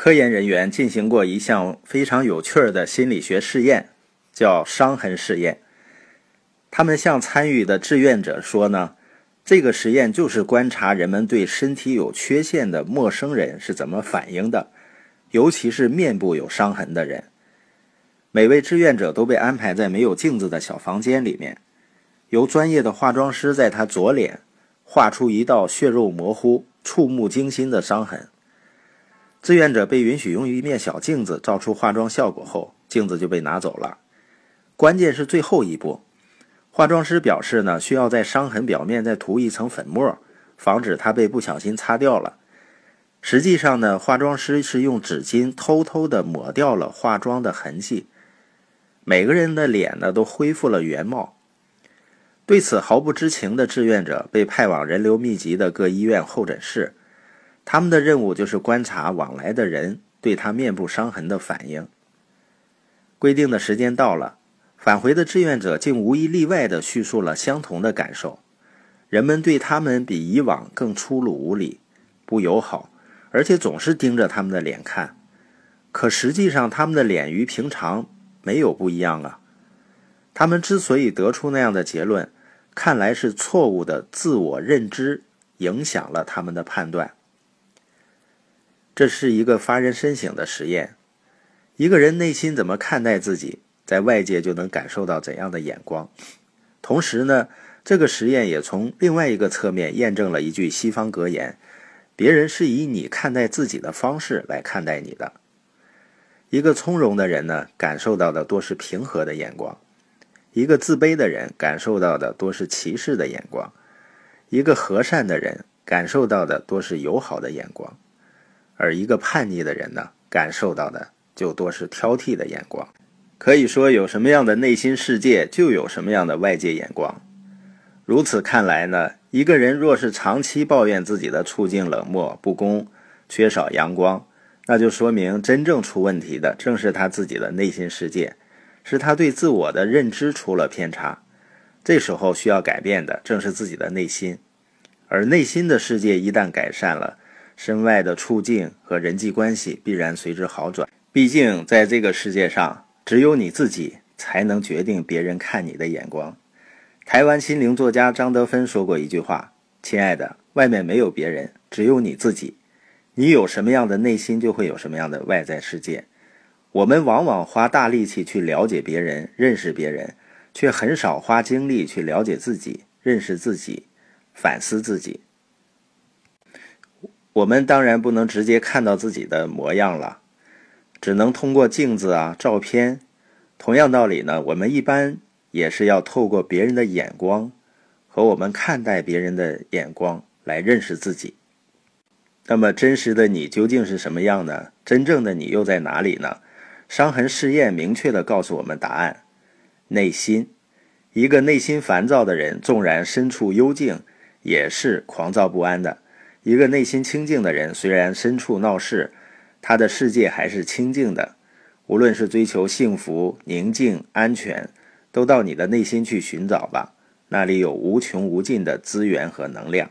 科研人员进行过一项非常有趣的心理学试验，叫伤痕试验。他们向参与的志愿者说呢，这个实验就是观察人们对身体有缺陷的陌生人是怎么反应的，尤其是面部有伤痕的人。每位志愿者都被安排在没有镜子的小房间里面，由专业的化妆师在他左脸画出一道血肉模糊、触目惊心的伤痕。志愿者被允许用一面小镜子照出化妆效果后，镜子就被拿走了。关键是最后一步，化妆师表示呢，需要在伤痕表面再涂一层粉末，防止它被不小心擦掉了。实际上呢，化妆师是用纸巾偷偷地抹掉了化妆的痕迹。每个人的脸呢都恢复了原貌。对此毫不知情的志愿者被派往人流密集的各医院候诊室，他们的任务就是观察往来的人对他面部伤痕的反应。规定的时间到了，返回的志愿者竟无一例外地叙述了相同的感受：人们对他们比以往更粗鲁无礼、不友好，而且总是盯着他们的脸看。可实际上，他们的脸与平常。没有不一样啊！他们之所以得出那样的结论，看来是错误的自我认知影响了他们的判断。这是一个发人深省的实验。一个人内心怎么看待自己，在外界就能感受到怎样的眼光。同时呢，这个实验也从另外一个侧面验证了一句西方格言：别人是以你看待自己的方式来看待你的。一个从容的人呢，感受到的多是平和的眼光；一个自卑的人感受到的多是歧视的眼光；一个和善的人感受到的多是友好的眼光；而一个叛逆的人呢，感受到的就多是挑剔的眼光。可以说，有什么样的内心世界，就有什么样的外界眼光。如此看来呢，一个人若是长期抱怨自己的处境冷漠、不公、缺少阳光，那就说明，真正出问题的正是他自己的内心世界，是他对自我的认知出了偏差。这时候需要改变的正是自己的内心，而内心的世界一旦改善了，身外的处境和人际关系必然随之好转。毕竟，在这个世界上，只有你自己才能决定别人看你的眼光。台湾心灵作家张德芬说过一句话：“亲爱的，外面没有别人，只有你自己。”你有什么样的内心，就会有什么样的外在世界。我们往往花大力气去了解别人、认识别人，却很少花精力去了解自己、认识自己、反思自己。我们当然不能直接看到自己的模样了，只能通过镜子啊、照片。同样道理呢，我们一般也是要透过别人的眼光和我们看待别人的眼光来认识自己。那么，真实的你究竟是什么样呢？真正的你又在哪里呢？伤痕试验明确地告诉我们答案：内心。一个内心烦躁的人，纵然身处幽静，也是狂躁不安的；一个内心清静的人，虽然身处闹市，他的世界还是清静的。无论是追求幸福、宁静、安全，都到你的内心去寻找吧，那里有无穷无尽的资源和能量。